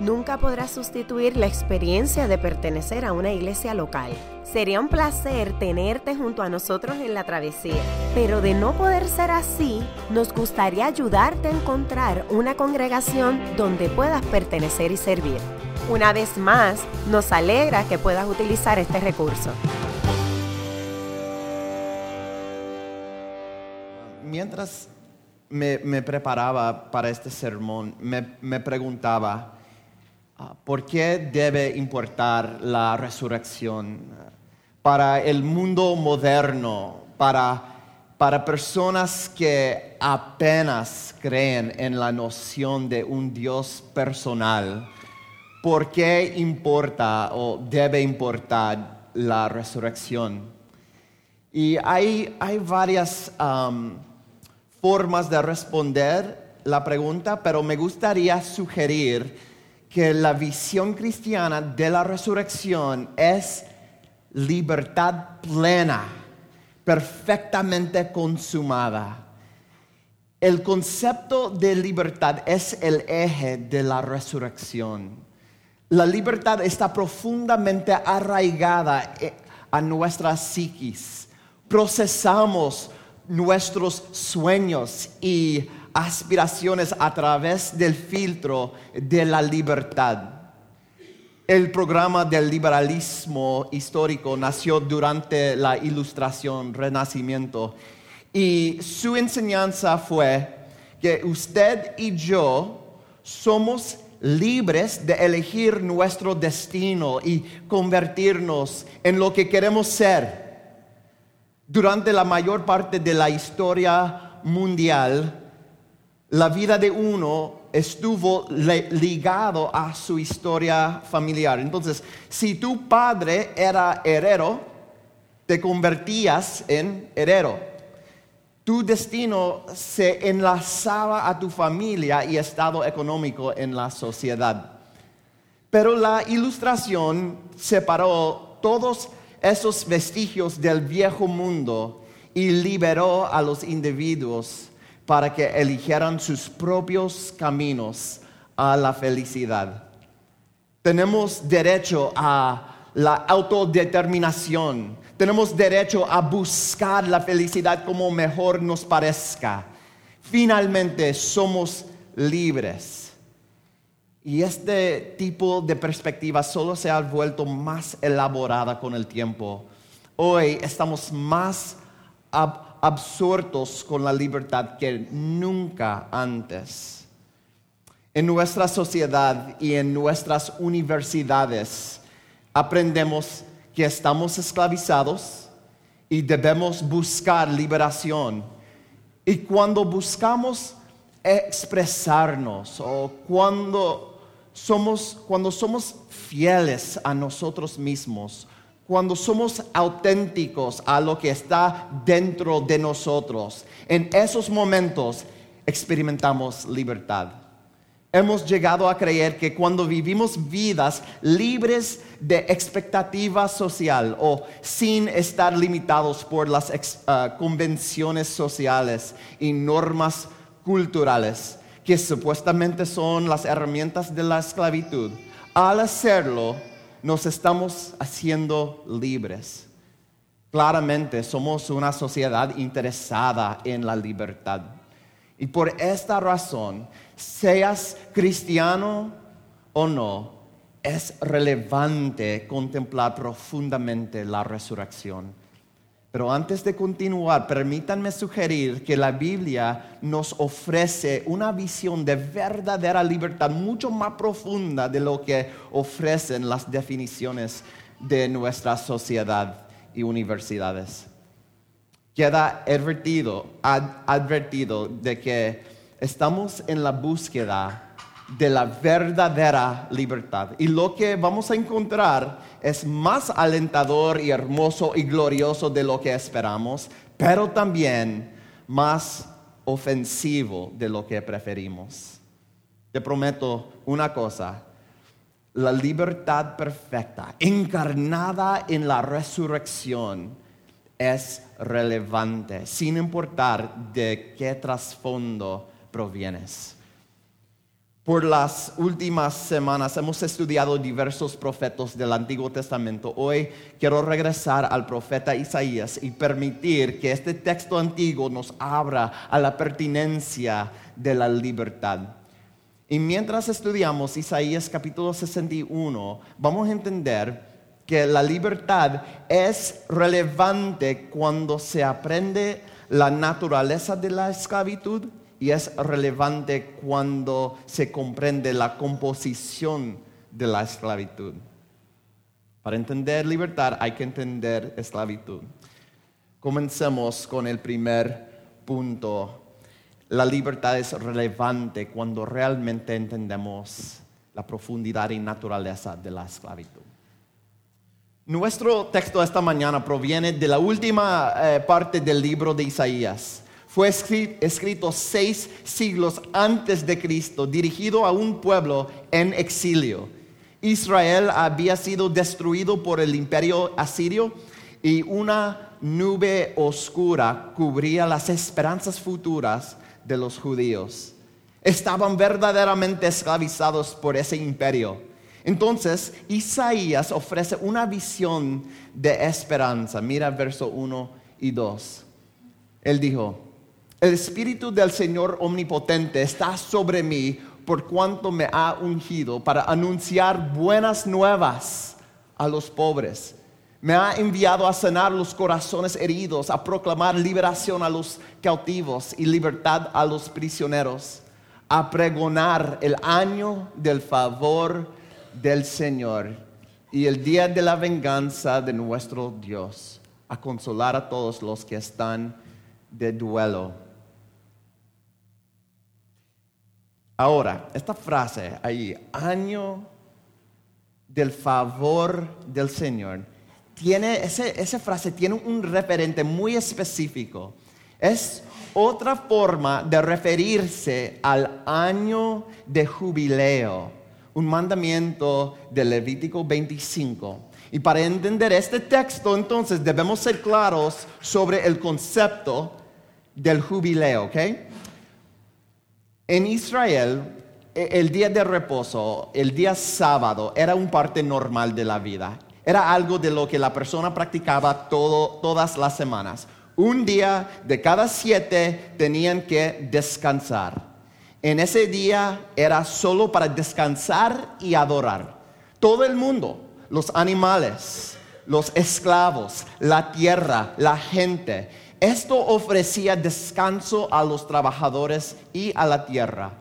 nunca podrá sustituir la experiencia de pertenecer a una iglesia local. Sería un placer tenerte junto a nosotros en la travesía, pero de no poder ser así, nos gustaría ayudarte a encontrar una congregación donde puedas pertenecer y servir. Una vez más, nos alegra que puedas utilizar este recurso. Mientras me, preparaba para este sermón, me preguntaba, ¿Por qué debe importar la resurrección? Para el mundo moderno, para, para personas que apenas creen en la noción de un Dios personal, ¿por qué importa o debe importar la resurrección? Y hay, hay varias formas de responder la pregunta, pero me gustaría sugerir que la visión cristiana de la resurrección es libertad plena, perfectamente consumada. El concepto de libertad es el eje de la resurrección. La libertad está profundamente arraigada eh, a nuestra psiquis. Procesamos nuestros sueños y aspiraciones a través del filtro de la libertad. El programa del liberalismo histórico nació durante la Ilustración, Renacimiento, y su enseñanza fue que usted y yo somos libres de elegir nuestro destino y convertirnos en lo que queremos ser. Durante la mayor parte de la historia mundial, la vida de uno estuvo ligado a su historia familiar. Entonces, si tu padre era herero, te convertías en herero. Tu destino se enlazaba a tu familia y estado económico en la sociedad. Pero la ilustración separó todos esos vestigios del viejo mundo y liberó a los individuos para que eligieran sus propios caminos a la felicidad. Tenemos derecho a la autodeterminación. Tenemos derecho a buscar la felicidad como mejor nos parezca. Finalmente somos libres. Y este tipo de perspectiva solo se ha vuelto más elaborada con el tiempo. Hoy estamos más absortos con la libertad que nunca antes. En nuestra sociedad y en nuestras universidades aprendemos que estamos esclavizados y debemos buscar liberación. Y cuando buscamos expresarnos o cuando somos, cuando somos fieles a nosotros mismos, cuando somos auténticos a lo que está dentro de nosotros, en esos momentos experimentamos libertad. Hemos llegado a creer que cuando vivimos vidas libres de expectativa social o sin estar limitados por las ah, convenciones sociales y normas culturales, que supuestamente son las herramientas de la esclavitud, al hacerlo, nos estamos haciendo libres. Claramente somos una sociedad interesada en la libertad. Y por esta razón, seas cristiano o no, es relevante contemplar profundamente la resurrección pero antes de continuar, permítanme sugerir que la Biblia nos ofrece una visión de verdadera libertad mucho más profunda de lo que ofrecen las definiciones de nuestra sociedad y universidades. Queda advertido, advertido de que estamos en la búsqueda de la verdadera libertad. Y lo que vamos a encontrar es más alentador y hermoso y glorioso de lo que esperamos, pero también más ofensivo de lo que preferimos. te prometo una cosa, la libertad perfecta, encarnada en la resurrección, es relevante, sin importar de qué trasfondo provienes. Por las últimas semanas hemos estudiado diversos profetas del Antiguo Testamento. Hoy quiero regresar al profeta Isaías y permitir que este texto antiguo nos abra a la pertinencia de la libertad. Y mientras estudiamos Isaías capítulo 61, vamos a entender que la libertad es relevante cuando se aprende la naturaleza de la esclavitud y es relevante cuando se comprende la composición de la esclavitud. Para entender libertad hay que entender esclavitud. Comencemos con el primer punto. La libertad es relevante cuando realmente entendemos la profundidad y naturaleza de la esclavitud. Nuestro texto esta mañana proviene de la última eh, parte del libro de Isaías fue escrito seis siglos antes de Cristo, dirigido a un pueblo en exilio. Israel había sido destruido por el imperio asirio y una nube oscura cubría las esperanzas futuras de los judíos. Estaban verdaderamente esclavizados por ese imperio. Entonces Isaías ofrece una visión de esperanza. Mira verso 1 y 2. Él dijo, el Espíritu del Señor Omnipotente está sobre mí por cuanto me ha ungido para anunciar buenas nuevas a los pobres. Me ha enviado a sanar los corazones heridos, a proclamar liberación a los cautivos y libertad a los prisioneros, a pregonar el año del favor del Señor y el día de la venganza de nuestro Dios, a consolar a todos los que están de duelo Ahora, esta frase ahí, año del favor del Señor, tiene, esa frase tiene un referente muy específico. Es otra forma de referirse al año de jubileo, un mandamiento de Levítico 25. Y para entender este texto, entonces debemos ser claros sobre el concepto del jubileo, ¿ok? En Israel, e, el día de reposo, el día sábado, era un parte normal de la vida. Era algo de lo que la persona practicaba todas las semanas. Un día de cada siete tenían que descansar. En ese día era solo para descansar y adorar. Todo el mundo, los animales, los esclavos, la tierra, la gente, esto ofrecía descanso a los trabajadores y a la tierra.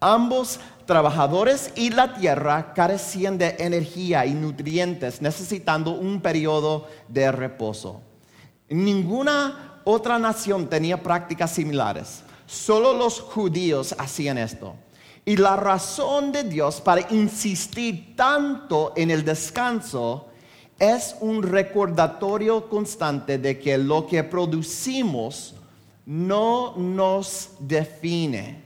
Ambos trabajadores y la tierra carecían de energía y nutrientes, necesitando un periodo de reposo. Ninguna otra nación tenía prácticas similares. Solo los judíos hacían esto. Y la razón de Dios para insistir tanto en el descanso es un recordatorio constante de que lo que producimos no nos define.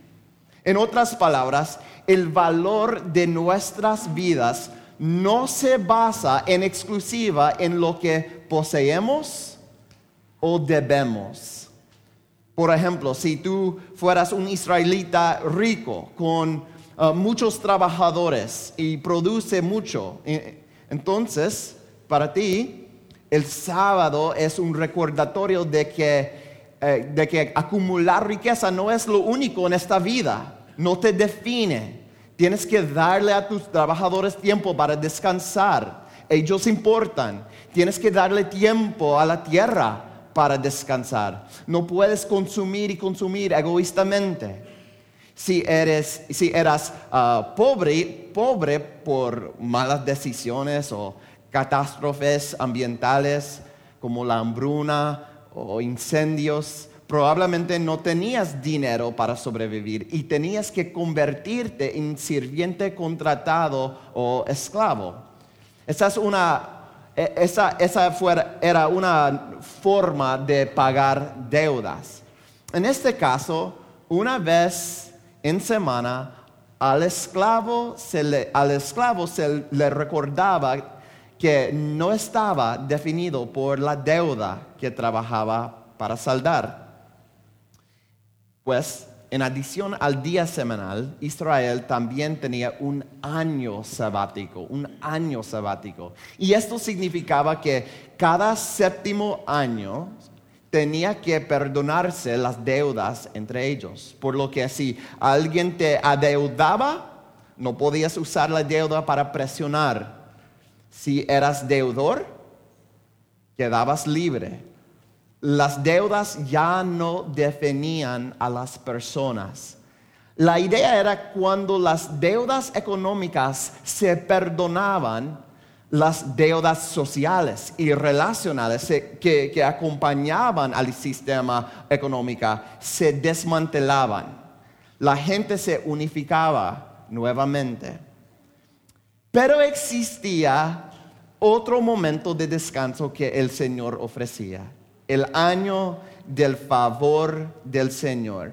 En otras palabras, el valor de nuestras vidas no se basa en exclusiva en lo que poseemos o debemos. Por ejemplo, si tú fueras un israelita rico con uh, muchos trabajadores y produce mucho, eh, entonces para ti, el sábado es un recordatorio de que, eh, de que acumular riqueza no es lo único en esta vida, no te define. Tienes que darle a tus trabajadores tiempo para descansar. Ellos importan. Tienes que darle tiempo a la tierra para descansar. No puedes consumir y consumir egoístamente. Si eres, si eras ah, pobre, pobre por malas decisiones o catástrofes ambientales como la hambruna o incendios, probablemente no tenías dinero para sobrevivir y tenías que convertirte en sirviente contratado o esclavo. Esa, es una, e, esa, era una forma de pagar deudas. En este caso, una vez en semana, Al esclavo se le, al esclavo se le recordaba que no estaba definido por la deuda que trabajaba para saldar. Pues en adición al día semanal, Israel también tenía un año sabático, un año sabático. Y esto significaba que cada séptimo año tenía que perdonarse las deudas entre ellos. Por lo que si alguien te adeudaba, no podías usar la deuda para presionar. Si eras deudor, quedabas libre las deudas ya no definían a las personas. La idea era cuando las deudas económicas se perdonaban, las deudas sociales y relacionales que, que acompañaban al sistema económico se desmantelaban. La gente se unificaba nuevamente. Pero existía otro momento de descanso que el Señor ofrecía el año del favor del Señor.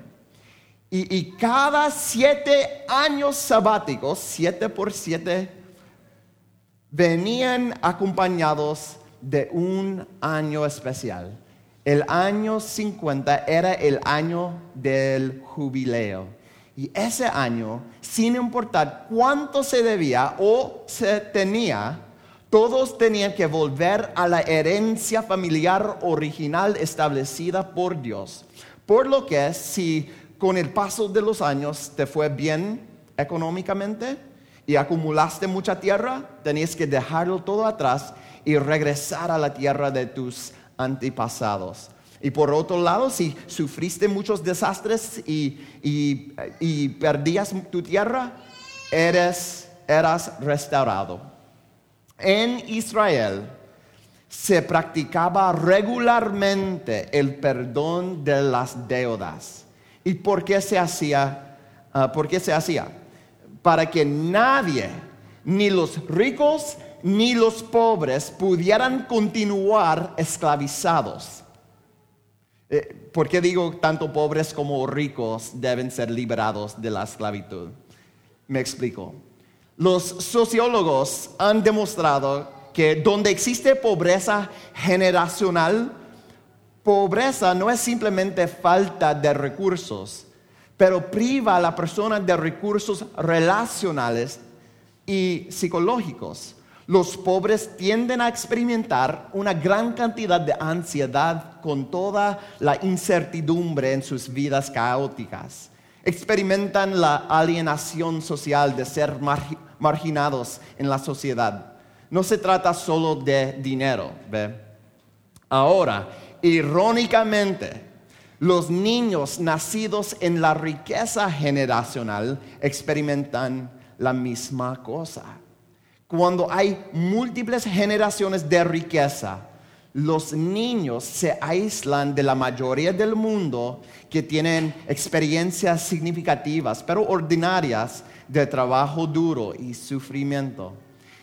Y, cada siete años sabáticos, siete por siete, venían acompañados de un año especial. El año 50 era el año del jubileo. Y ese año, sin importar cuánto se debía o se tenía, todos tenían que volver a la herencia familiar original establecida por Dios. Por lo que si con el paso de los años te fue bien económicamente y acumulaste mucha tierra, tenías que dejarlo todo atrás y regresar a la tierra de tus antepasados. Y por otro lado, si sufriste muchos desastres y, perdías tu tierra, eres, eras restaurado en Israel se practicaba regularmente el perdón de las deudas. ¿Y por qué se hacía? Ah, ¿Por qué se hacía? Para que nadie, ni los ricos ni los pobres, pudieran continuar esclavizados. Eh, ¿Por qué digo tanto pobres como ricos deben ser liberados de la esclavitud? Me explico. Los sociólogos han demostrado que donde existe pobreza generacional, pobreza no es simplemente falta de recursos, pero priva a la persona de recursos relacionales y psicológicos. Los pobres tienden a experimentar una gran cantidad de ansiedad con toda la incertidumbre en sus vidas caóticas. Experimentan la alienación social de ser marginados en la sociedad. No se trata solo de dinero, ¿ve? Ahora, irónicamente, los niños nacidos en la riqueza generacional experimentan la misma cosa. Cuando hay múltiples generaciones de riqueza, los niños se aíslan de la mayoría del mundo que tienen experiencias significativas, pero ordinarias, de trabajo duro y sufrimiento.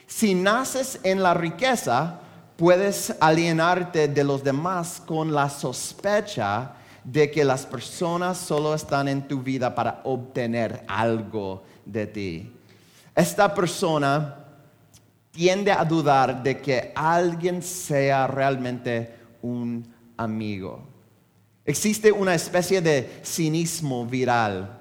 Si naces en la riqueza, puedes alienarte de los demás con la sospecha de que las personas solo están en tu vida para obtener algo de ti. Esta persona tiende a dudar de que alguien sea realmente un amigo. Existe una especie de cinismo viral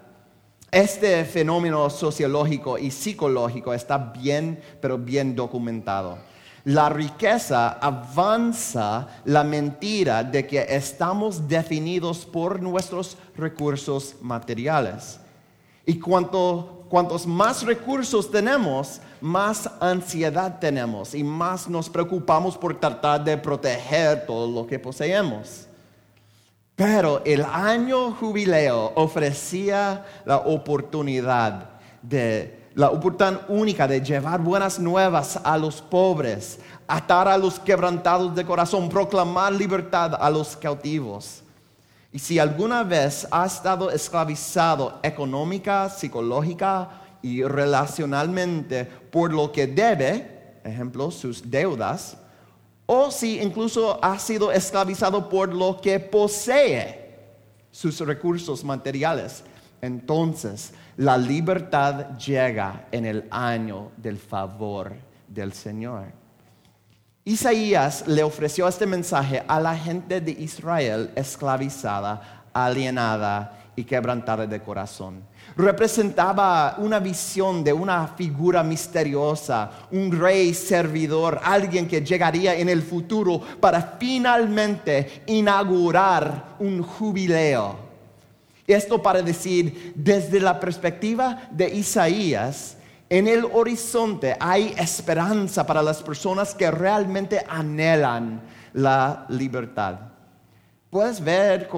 este fenómeno sociológico y psicológico está bien, pero bien documentado. La riqueza avanza la mentira de que estamos definidos por nuestros recursos materiales. Y cuantos más recursos tenemos, más ansiedad tenemos y más nos preocupamos por tratar de proteger todo lo que poseemos. Pero el año jubileo ofrecía la oportunidad de la oportunidad única de llevar buenas nuevas a los pobres, atar a los quebrantados de corazón, proclamar libertad a los cautivos. Y si alguna vez ha estado esclavizado económica, psicológica y relacionalmente por lo que debe, ejemplo, sus deudas, o si incluso ha sido esclavizado por lo que posee, sus recursos materiales. Entonces, la libertad llega en el año del favor del Señor. Isaías le ofreció este mensaje a la gente de Israel esclavizada, alienada y quebrantada de corazón. Representaba una visión de una figura misteriosa, un rey servidor, alguien que llegaría en el futuro para finalmente inaugurar un jubileo. Esto para decir, desde la perspectiva de Isaías, en el horizonte hay esperanza para las personas que realmente anhelan la libertad. Puedes ver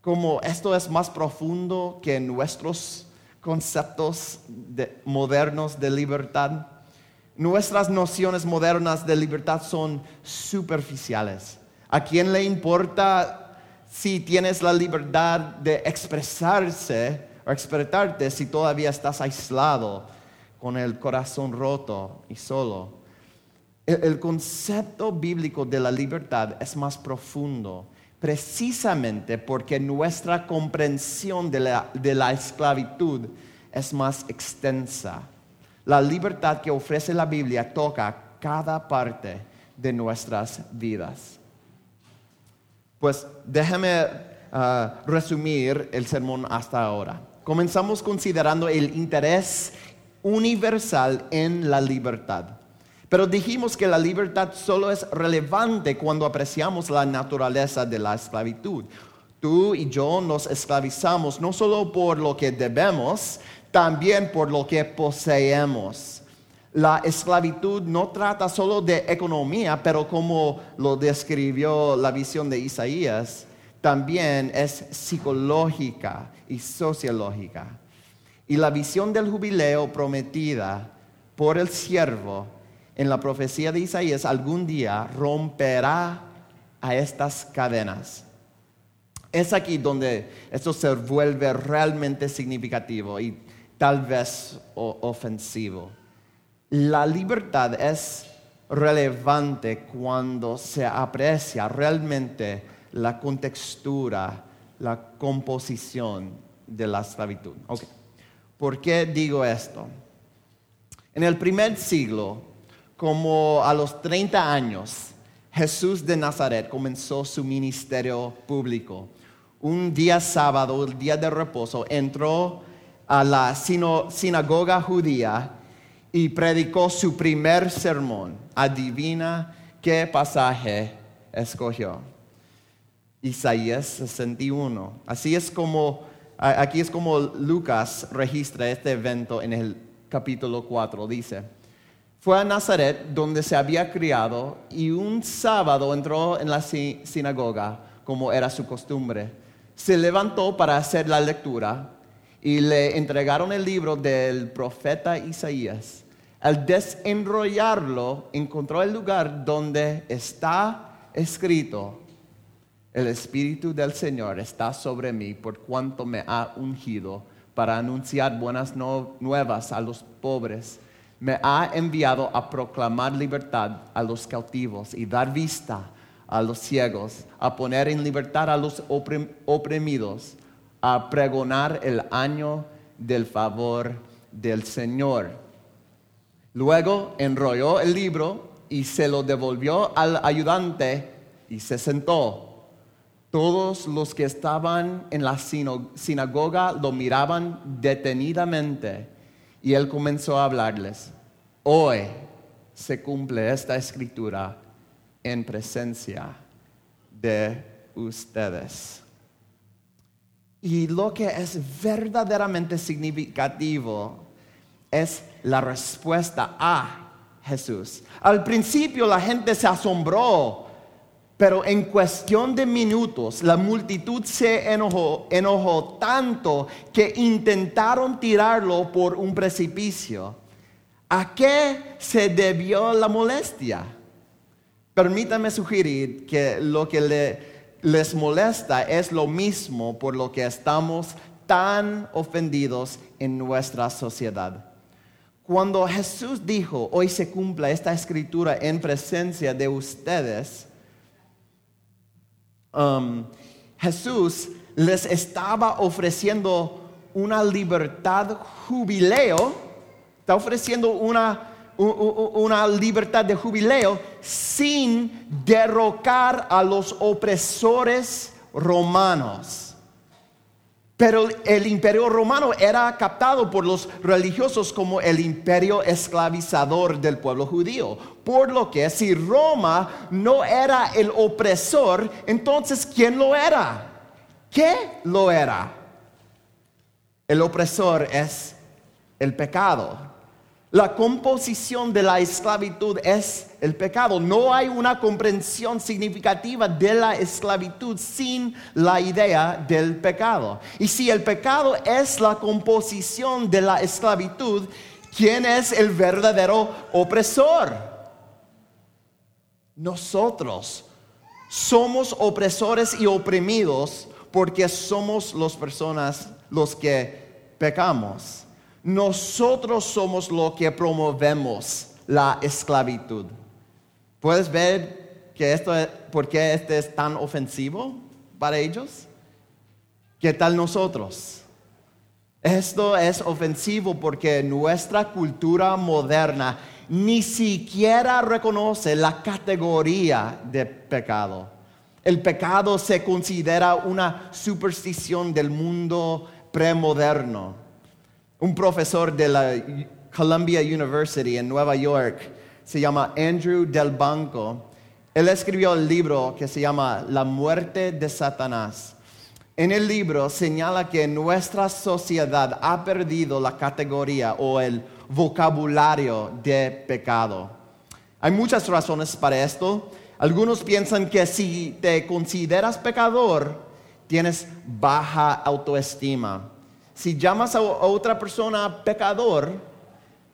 cómo esto es más profundo que nuestros conceptos modernos de libertad. Nuestras nociones modernas de libertad son superficiales. ¿A quién le importa si tienes la libertad de expresarse o expresarte si todavía estás aislado con el corazón roto y solo. El, concepto bíblico de la libertad es más profundo, precisamente porque nuestra comprensión de la, esclavitud es más extensa. La libertad que ofrece la Biblia toca cada parte de nuestras vidas. Pues déjame ah, resumir el sermón hasta ahora. Comenzamos considerando el interés universal en la libertad. Pero dijimos que la libertad solo es relevante cuando apreciamos la naturaleza de la esclavitud. Tú y yo nos esclavizamos no solo por lo que debemos, también por lo que poseemos la esclavitud no trata solo de economía, pero como lo describió la visión de Isaías, también es psicológica y sociológica. Y la visión del jubileo prometida por el siervo en la profecía de Isaías algún día romperá a estas cadenas. Es aquí donde esto se vuelve realmente significativo y tal vez ofensivo. La libertad es relevante cuando se aprecia realmente la contextura, la composición de la esclavitud. ¿Por qué digo esto? En el primer siglo, como a los 30 años, Jesús de Nazaret comenzó su ministerio público. Un día sábado, el día de reposo, entró a la sinagoga judía y predicó su primer sermón. Adivina qué pasaje escogió. Isaías 61. Así es como, aquí es como Lucas registra este evento en el capítulo 4. Dice, fue a Nazaret donde se había criado y un sábado entró en la sinagoga como era su costumbre. Se levantó para hacer la lectura y le entregaron el libro del profeta Isaías. Al desenrollarlo, encontró el lugar donde está escrito, el Espíritu del Señor está sobre mí por cuanto me ha ungido para anunciar buenas nuevas a los pobres. Me ha enviado a proclamar libertad a los cautivos y dar vista a los ciegos, a poner en libertad a los oprimidos, a pregonar el año del favor del Señor. Luego enrolló el libro y se lo devolvió al ayudante y se sentó. Todos los que estaban en la sinagoga lo miraban detenidamente y él comenzó a hablarles. Hoy se cumple esta escritura en presencia de ustedes. Y lo que es verdaderamente significativo es la respuesta a Jesús. Al principio la gente se asombró, pero en cuestión de minutos la multitud se enojó, enojó tanto que intentaron tirarlo por un precipicio. ¿A qué se debió la molestia? Permítame sugerir que lo que les molesta es lo mismo por lo que estamos tan ofendidos en nuestra sociedad. Cuando Jesús dijo, hoy se cumpla esta escritura en presencia de ustedes, um, Jesús les estaba ofreciendo una libertad jubileo, está ofreciendo una, una libertad de jubileo sin derrocar a los opresores romanos. Pero el imperio romano era captado por los religiosos como el imperio esclavizador del pueblo judío. Por lo que si Roma no era el opresor, entonces ¿quién lo era? ¿Qué lo era? El opresor es el pecado. La composición de la esclavitud es el pecado. No hay una comprensión significativa de la esclavitud sin la idea del pecado. Y si el pecado es la composición de la esclavitud, ¿quién es el verdadero opresor? Nosotros somos opresores y oprimidos porque somos las personas los que pecamos. Nosotros somos lo que promovemos la esclavitud. ¿Puedes ver que esto, por qué este es tan ofensivo para ellos? ¿Qué tal nosotros? Esto es ofensivo porque nuestra cultura moderna ni siquiera reconoce la categoría de pecado. El pecado se considera una superstición del mundo premoderno un profesor de la Columbia University en Nueva York, se llama Andrew Del Banco. Él escribió el libro que se llama La muerte de Satanás. En el libro señala que nuestra sociedad ha perdido la categoría o el vocabulario de pecado. Hay muchas razones para esto. Algunos piensan que si te consideras pecador, tienes baja autoestima si llamas a otra persona pecador,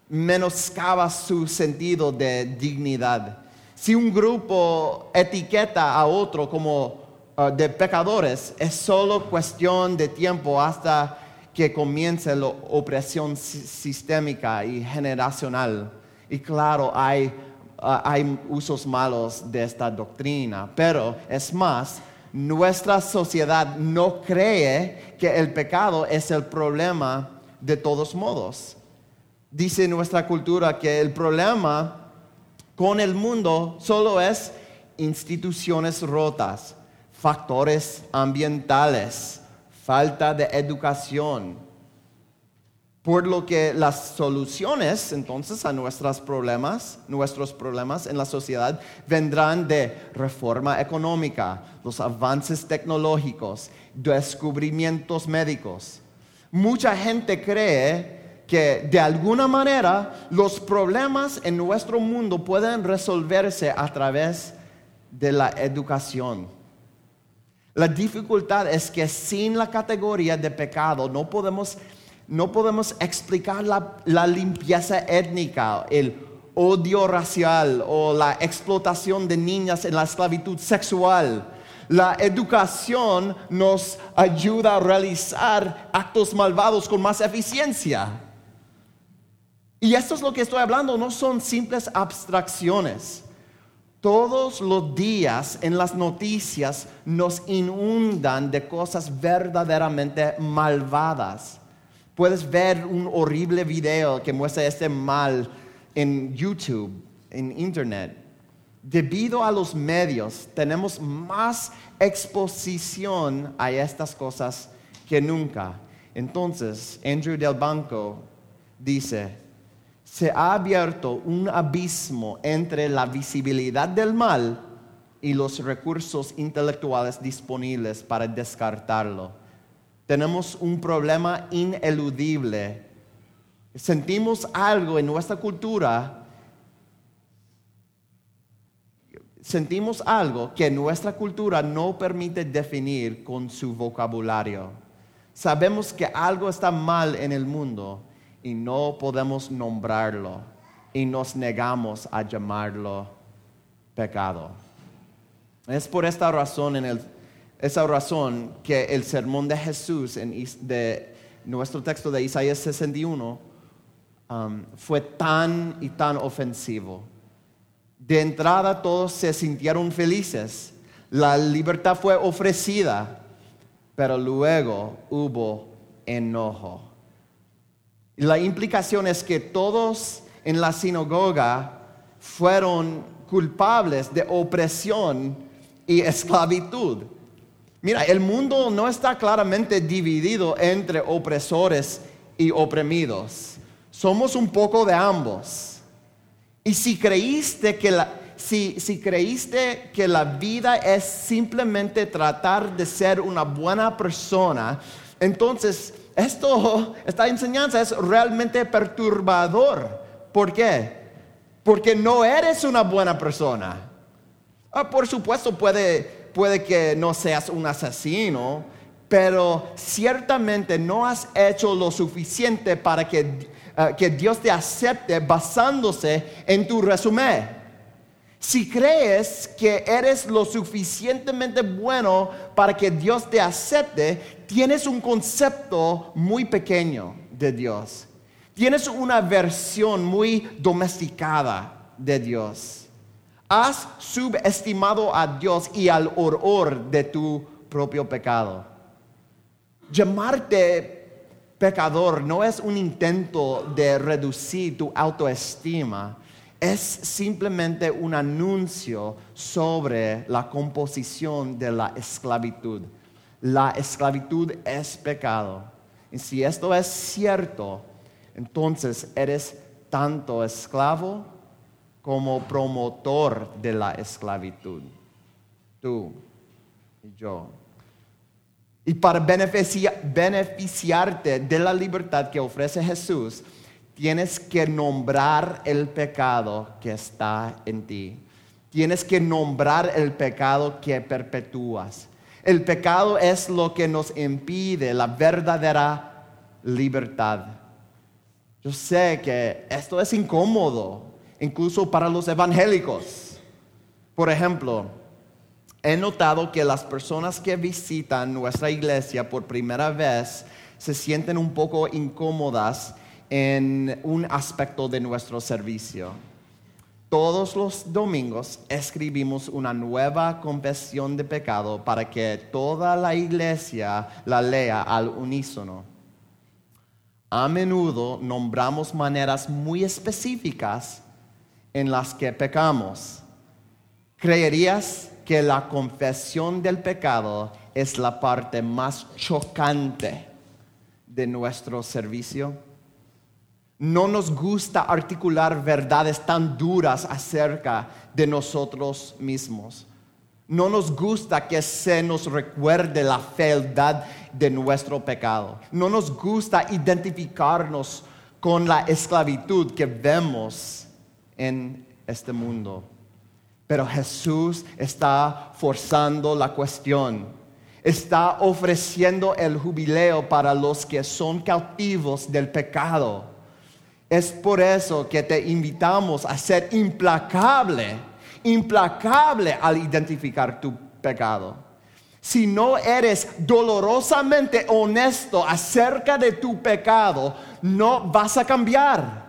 menoscabas su sentido de dignidad. Si un grupo etiqueta a otro como uh, de pecadores, es solo cuestión de tiempo hasta que comience la opresión sistémica y generacional. Y claro, hay, uh, hay usos malos de esta doctrina, pero es más, nuestra sociedad no cree que el pecado es el problema de todos modos. Dice nuestra cultura que el problema con el mundo solo es instituciones rotas, factores ambientales, falta de educación, por lo que las soluciones entonces a nuestros problemas, nuestros problemas en la sociedad vendrán de reforma económica, los avances tecnológicos, descubrimientos médicos. Mucha gente cree que de alguna manera los problemas en nuestro mundo pueden resolverse a través de la educación. La dificultad es que sin la categoría de pecado no podemos no podemos explicar la, limpieza étnica, el odio racial o la explotación de niñas en la esclavitud sexual. La educación nos ayuda a realizar actos malvados con más eficiencia. Y esto es lo que estoy hablando, no son simples abstracciones. Todos los días en las noticias nos inundan de cosas verdaderamente malvadas. Puedes ver un horrible video que muestra este mal en YouTube, en Internet. Debido a los medios, tenemos más exposición a estas cosas que nunca. Entonces, Andrew Del Banco dice, se ha abierto un abismo entre la visibilidad del mal y los recursos intelectuales disponibles para descartarlo tenemos un problema ineludible. Sentimos algo en nuestra cultura, sentimos algo que nuestra cultura no permite definir con su vocabulario. Sabemos que algo está mal en el mundo y no podemos nombrarlo y nos negamos a llamarlo pecado. Es por esta razón en el esa razón que el sermón de Jesús en de nuestro texto de Isaías 61 um, fue tan y tan ofensivo. De entrada todos se sintieron felices. La libertad fue ofrecida. pero luego hubo enojo. La implicación es que todos en la sinagoga fueron culpables de opresión y esclavitud. Mira, el mundo no está claramente dividido entre opresores y oprimidos. Somos un poco de ambos. Y si creíste que la, si, si, creíste que la vida es simplemente tratar de ser una buena persona, entonces esta enseñanza es realmente perturbador. ¿Por qué? Porque no eres una buena persona. Ah, por supuesto puede, puede que no seas un asesino, pero ciertamente no has hecho lo suficiente para que, ah, que Dios te acepte basándose en tu resumen. Si crees que eres lo suficientemente bueno para que Dios te acepte, tienes un concepto muy pequeño de Dios. Tienes una versión muy domesticada de Dios. Has subestimado a Dios y al horror de tu propio pecado. Llamarte pecador no es un intento de reducir tu autoestima es simplemente un anuncio sobre la composición de la esclavitud. La esclavitud es pecado. Y si esto es cierto, entonces eres tanto esclavo como promotor de la esclavitud. Tú y yo. Y para beneficiarte de la libertad que ofrece Jesús, tienes que nombrar el pecado que está en ti. Tienes que nombrar el pecado que perpetúas. El pecado es lo que nos impide la verdadera libertad. Yo sé que esto es incómodo, incluso para los evangélicos. Por ejemplo, he notado que las personas que visitan nuestra iglesia por primera vez se sienten un poco incómodas en un aspecto de nuestro servicio. Todos los domingos escribimos una nueva confesión de pecado para que toda la iglesia la lea al unísono. A menudo nombramos maneras muy específicas en las que pecamos. ¿Creerías que la confesión del pecado es la parte más chocante de nuestro servicio? No nos gusta articular verdades tan duras acerca de nosotros mismos. No nos gusta que se nos recuerde la fealdad de nuestro pecado. No nos gusta identificarnos con la esclavitud que vemos en este mundo. Pero Jesús está forzando la cuestión. Está ofreciendo el jubileo para los que son cautivos del pecado es por eso que te invitamos a ser implacable, implacable al identificar tu pecado. Si no eres dolorosamente honesto acerca de tu pecado, no vas a cambiar.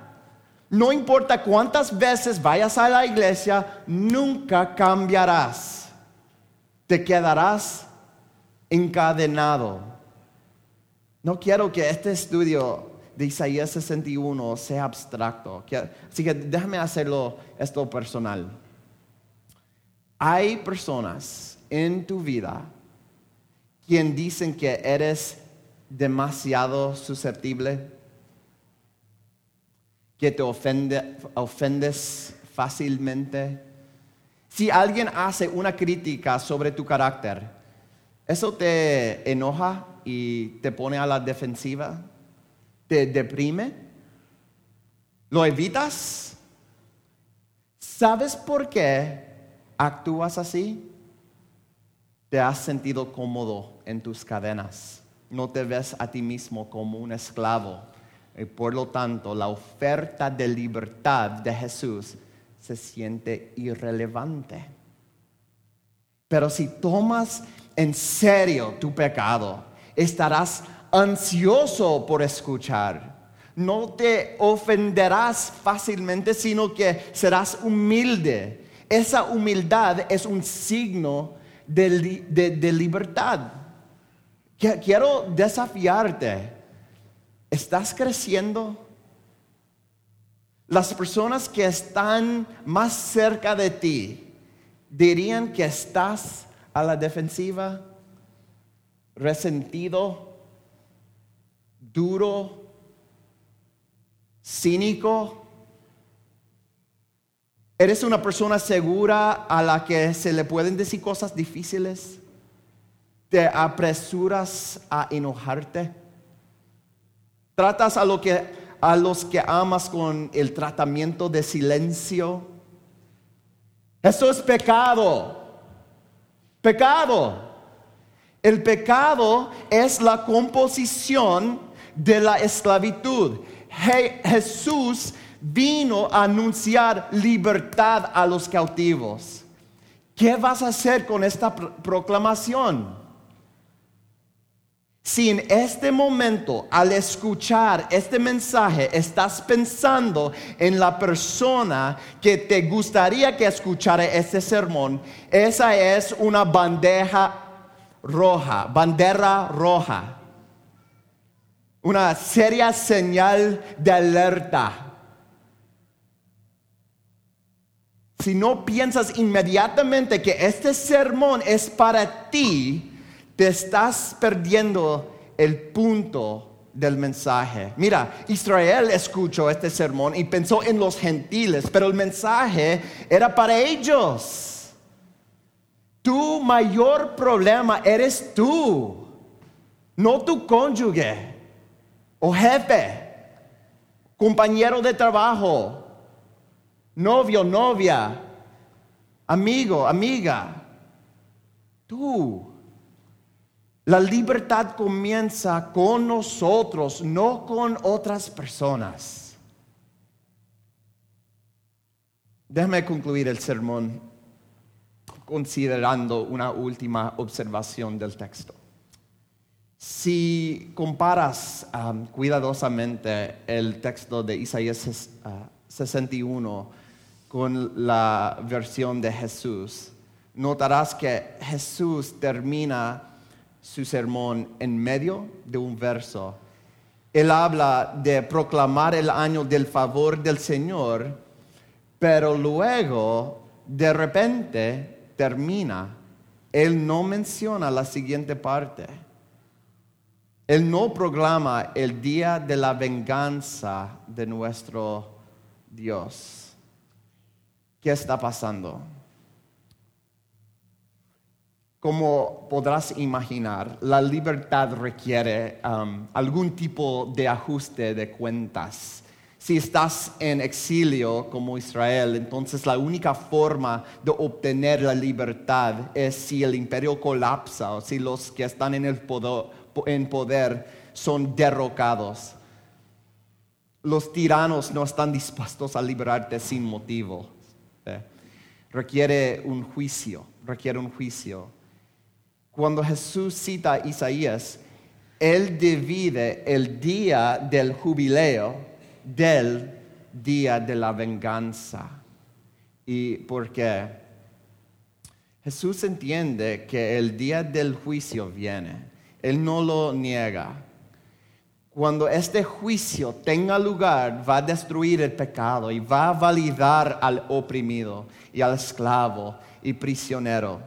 No importa cuántas veces vayas a la iglesia, nunca cambiarás. Te quedarás encadenado. No quiero que este estudio de Isaías 61 sea abstracto. Así que déjame hacerlo esto personal. Hay personas en tu vida quien dicen que eres demasiado susceptible, que te ofendes fácilmente. Si alguien hace una crítica sobre tu carácter, ¿eso te enoja y te pone a la defensiva? Te deprime? ¿Lo evitas? ¿Sabes por qué actúas así? Te has sentido cómodo en tus cadenas. No te ves a ti mismo como un esclavo. Y por lo tanto, la oferta de libertad de Jesús se siente irrelevante. Pero si tomas en serio tu pecado, estarás ansioso por escuchar. No te ofenderás fácilmente, sino que serás humilde. Esa humildad es un signo de, libertad. Quiero desafiarte. ¿Estás creciendo? Las personas que están más cerca de ti dirían que estás a la defensiva, resentido, duro, cínico. ¿Eres una persona segura a la que se le pueden decir cosas difíciles? ¿Te apresuras a enojarte? ¿Tratas a, lo que, a los que amas con el tratamiento de silencio? Eso es pecado. Pecado. El pecado es la composición de la esclavitud. Jesús vino a anunciar libertad a los cautivos. ¿Qué vas a hacer con esta proclamación? Si en este momento, al escuchar este mensaje, estás pensando en la persona que te gustaría que escuchara este sermón, esa es una bandeja roja, bandera roja. Una seria señal de alerta. Si no piensas inmediatamente que este sermón es para ti, te estás perdiendo el punto del mensaje. Mira, Israel escuchó este sermón y pensó en los gentiles, pero el mensaje era para ellos. Tu mayor problema eres tú, no tu cónyuge o jefe, compañero de trabajo, novio, novia, amigo, amiga. Tú la libertad comienza con nosotros, no con otras personas. Déjame concluir el sermón considerando una última observación del texto. Si comparas um, cuidadosamente el texto de Isaías 61 uh, con la versión de Jesús, notarás que Jesús termina su sermón en medio de un verso. Él habla de proclamar el año del favor del Señor, pero luego, de repente, termina. Él no menciona la siguiente parte. Él no proclama el día de la venganza de nuestro Dios. ¿Qué está pasando? Como podrás imaginar, la libertad requiere um, algún tipo de ajuste de cuentas. Si estás en exilio como Israel, entonces la única forma de obtener la libertad es si el imperio colapsa o si los que están en, el poder, en poder son derrocados. Los tiranos no están dispuestos a liberarte sin motivo. ¿eh? Requiere un juicio, requiere un juicio cuando Jesús cita a Isaías, Él divide el día del jubileo del día de la venganza. ¿Y por qué? Jesús entiende que el día del juicio viene. Él no lo niega. Cuando este juicio tenga lugar, va a destruir el pecado y va a validar al oprimido y al esclavo y prisionero.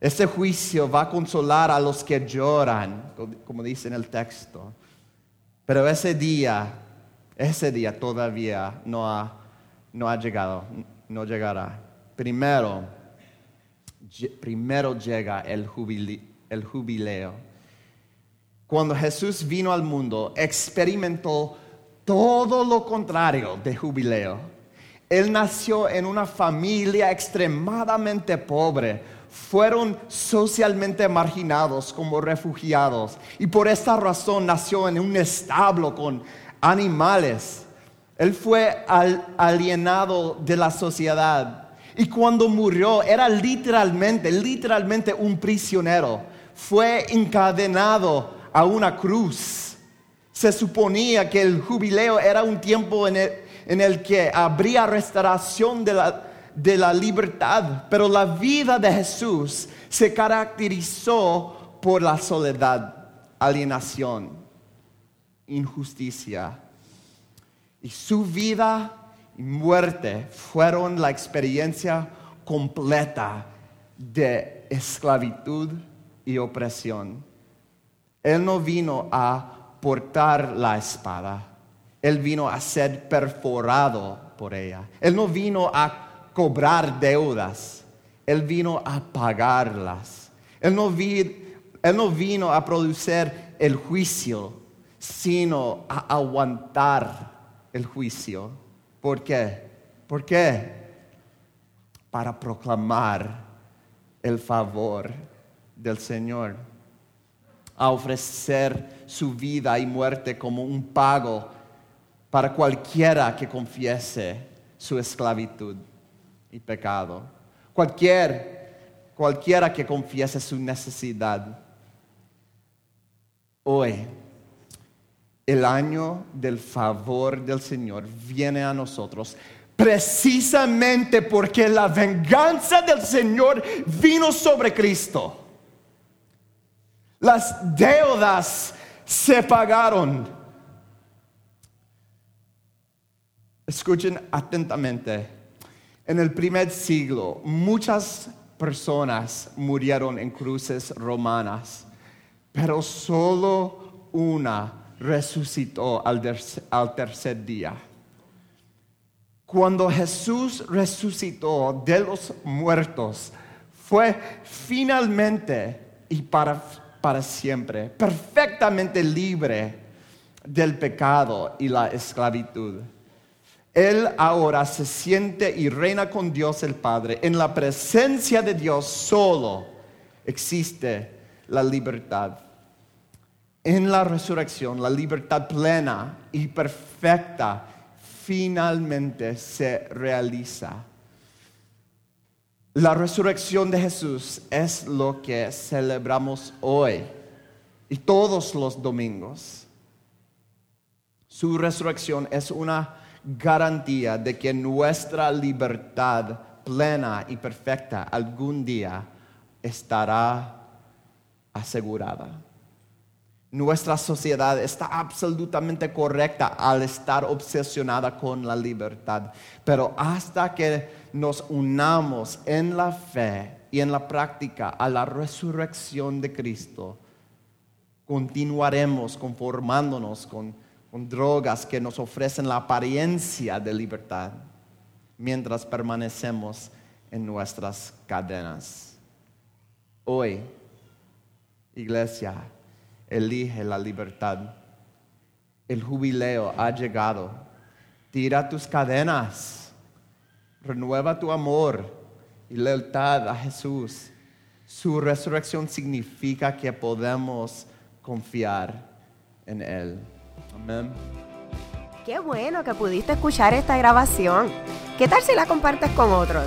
Este juicio va a consolar a los que lloran, como dice en el texto. Pero ese día, ese día todavía no ha, no ha llegado, no llegará. Primero, primero llega el, el jubileo. Cuando Jesús vino al mundo, experimentó todo lo contrario de jubileo. Él nació en una familia extremadamente pobre fueron socialmente marginados como refugiados y por esta razón nació en un establo con animales. Él fue alienado de la sociedad y cuando murió era literalmente, literalmente un prisionero. Fue encadenado a una cruz. Se suponía que el jubileo era un tiempo en el, en el que habría restauración de la, de la libertad, pero la vida de Jesús se caracterizó por la soledad, alienación, injusticia. Y su vida y muerte fueron la experiencia completa de esclavitud y opresión. Él no vino a portar la espada, Él vino a ser perforado por ella. Él no vino a cobrar deudas, Él vino a pagarlas. Él no, vino a producir el juicio, sino a aguantar el juicio. ¿Por qué? ¿Por qué? Para proclamar el favor del Señor, a ofrecer su vida y muerte como un pago para cualquiera que confiese su esclavitud y pecado. Cualquier, cualquiera que confiese su necesidad. Hoy, el año del favor del Señor viene a nosotros precisamente porque la venganza del Señor vino sobre Cristo. Las deudas se pagaron. Escuchen atentamente. En el primer siglo, muchas personas murieron en cruces romanas, pero solo una resucitó al, tercer día. Cuando Jesús resucitó de los muertos, fue finalmente y para, para siempre perfectamente libre del pecado y la esclavitud. Él ahora se siente y reina con Dios el Padre. En la presencia de Dios solo existe la libertad. En la resurrección, la libertad plena y perfecta finalmente se realiza. La resurrección de Jesús es lo que celebramos hoy y todos los domingos. Su resurrección es una garantía de que nuestra libertad plena y perfecta algún día estará asegurada. Nuestra sociedad está absolutamente correcta al estar obsesionada con la libertad, pero hasta que nos unamos en la fe y en la práctica a la resurrección de Cristo, continuaremos conformándonos con con drogas que nos ofrecen la apariencia de libertad mientras permanecemos en nuestras cadenas. Hoy, iglesia, elige la libertad. El jubileo ha llegado. Tira tus cadenas. Renueva tu amor y lealtad a Jesús. Su resurrección significa que podemos confiar en Él. Amén. Qué bueno que pudiste escuchar esta grabación. ¿Qué tal si la compartes con otros?